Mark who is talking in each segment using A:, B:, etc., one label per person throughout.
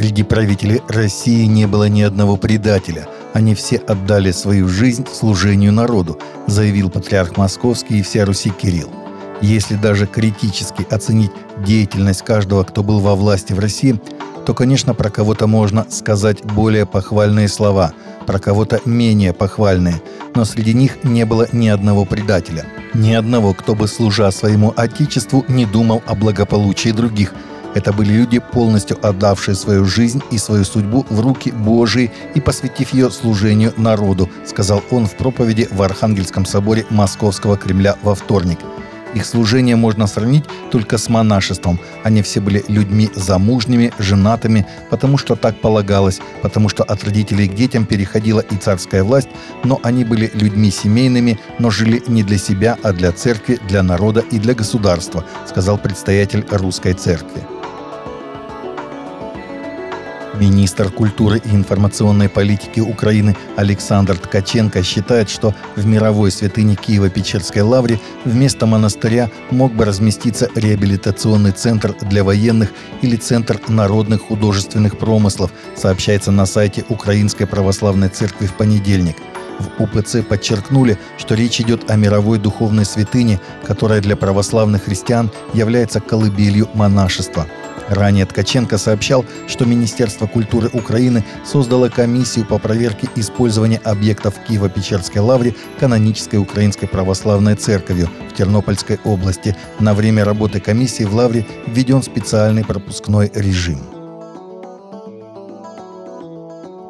A: Среди правителей России не было ни одного предателя. Они все отдали свою жизнь служению народу, заявил патриарх Московский и вся Руси Кирилл. Если даже критически оценить деятельность каждого, кто был во власти в России, то, конечно, про кого-то можно сказать более похвальные слова, про кого-то менее похвальные, но среди них не было ни одного предателя, ни одного, кто бы, служа своему Отечеству, не думал о благополучии других – это были люди, полностью отдавшие свою жизнь и свою судьбу в руки Божии и посвятив ее служению народу, сказал он в проповеди в Архангельском соборе Московского Кремля во вторник. Их служение можно сравнить только с монашеством. Они все были людьми замужними, женатыми, потому что так полагалось, потому что от родителей к детям переходила и царская власть, но они были людьми семейными, но жили не для себя, а для церкви, для народа и для государства, сказал предстоятель русской церкви. Министр культуры и информационной политики Украины Александр Ткаченко считает, что в мировой святыне Киева-Печерской лавре вместо монастыря мог бы разместиться реабилитационный центр для военных или центр народных художественных промыслов, сообщается на сайте Украинской Православной Церкви в понедельник – в УПЦ подчеркнули, что речь идет о мировой духовной святыне, которая для православных христиан является колыбелью монашества – Ранее Ткаченко сообщал, что Министерство культуры Украины создало комиссию по проверке использования объектов Киево-Печерской лавре канонической Украинской Православной Церковью в Тернопольской области. На время работы комиссии в лавре введен специальный пропускной режим.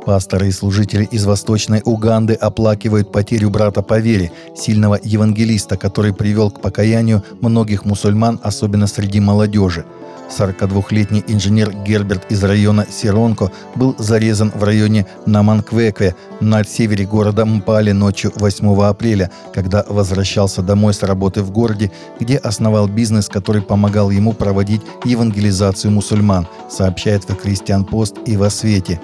A: Пасторы и служители из Восточной Уганды оплакивают потерю брата по вере, сильного евангелиста, который привел к покаянию многих мусульман, особенно среди молодежи – 42-летний инженер Герберт из района Сиронко был зарезан в районе Наманквекве на севере города Мпали ночью 8 апреля, когда возвращался домой с работы в городе, где основал бизнес, который помогал ему проводить евангелизацию мусульман, сообщает в Кристиан Пост и во свете.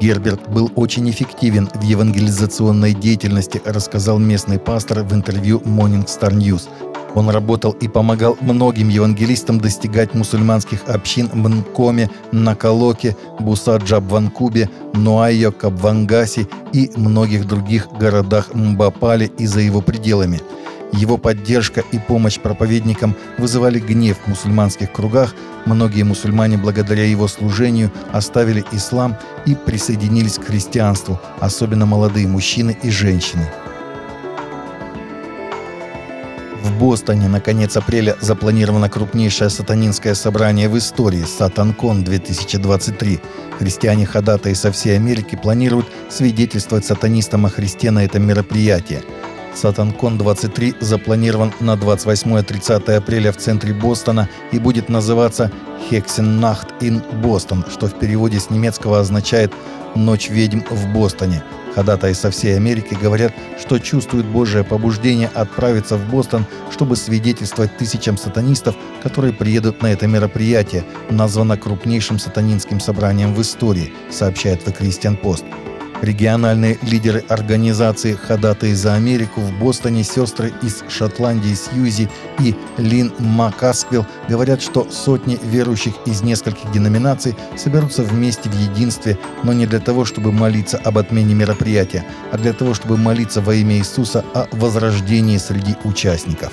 A: Герберт был очень эффективен в евангелизационной деятельности, рассказал местный пастор в интервью Morning Star News. Он работал и помогал многим евангелистам достигать мусульманских общин в Нкоме, Накалоке, Бусаджабванкубе, Нуайо, Кабвангаси и многих других городах Мбапали и за его пределами. Его поддержка и помощь проповедникам вызывали гнев в мусульманских кругах. Многие мусульмане благодаря его служению оставили ислам и присоединились к христианству, особенно молодые мужчины и женщины. В Бостоне на конец апреля запланировано крупнейшее сатанинское собрание в истории «Сатанкон 2023». Христиане-ходатаи со всей Америки планируют свидетельствовать сатанистам о Христе на этом мероприятии. Сатанкон 23 запланирован на 28-30 апреля в центре Бостона и будет называться «Хексеннахт ин Бостон», что в переводе с немецкого означает «Ночь ведьм в Бостоне». Ходатаи со всей Америки говорят, что чувствуют Божие побуждение отправиться в Бостон, чтобы свидетельствовать тысячам сатанистов, которые приедут на это мероприятие, названо крупнейшим сатанинским собранием в истории, сообщает The Christian Post. Региональные лидеры организации «Ходатые за Америку» в Бостоне, сестры из Шотландии Сьюзи и Лин Макасквилл говорят, что сотни верующих из нескольких деноминаций соберутся вместе в единстве, но не для того, чтобы молиться об отмене мероприятия, а для того, чтобы молиться во имя Иисуса о возрождении среди участников.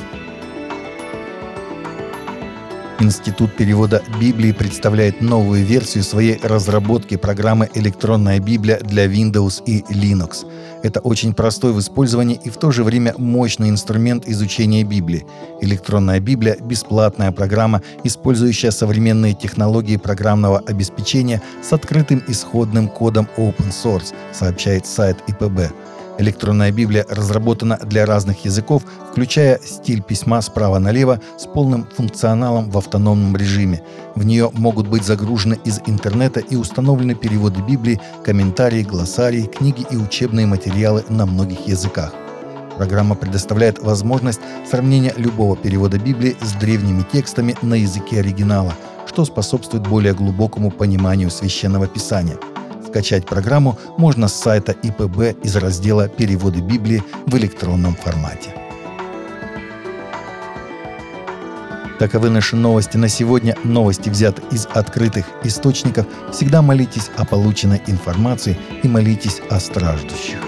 A: Институт перевода Библии представляет новую версию своей разработки программы «Электронная Библия» для Windows и Linux. Это очень простой в использовании и в то же время мощный инструмент изучения Библии. Электронная Библия – бесплатная программа, использующая современные технологии программного обеспечения с открытым исходным кодом Open Source, сообщает сайт ИПБ. Электронная Библия разработана для разных языков, включая стиль письма справа налево с полным функционалом в автономном режиме. В нее могут быть загружены из интернета и установлены переводы Библии, комментарии, глоссарии, книги и учебные материалы на многих языках. Программа предоставляет возможность сравнения любого перевода Библии с древними текстами на языке оригинала, что способствует более глубокому пониманию священного писания – Скачать программу можно с сайта ИПБ из раздела «Переводы Библии» в электронном формате. Таковы наши новости на сегодня. Новости взяты из открытых источников. Всегда молитесь о полученной информации и молитесь о страждущих.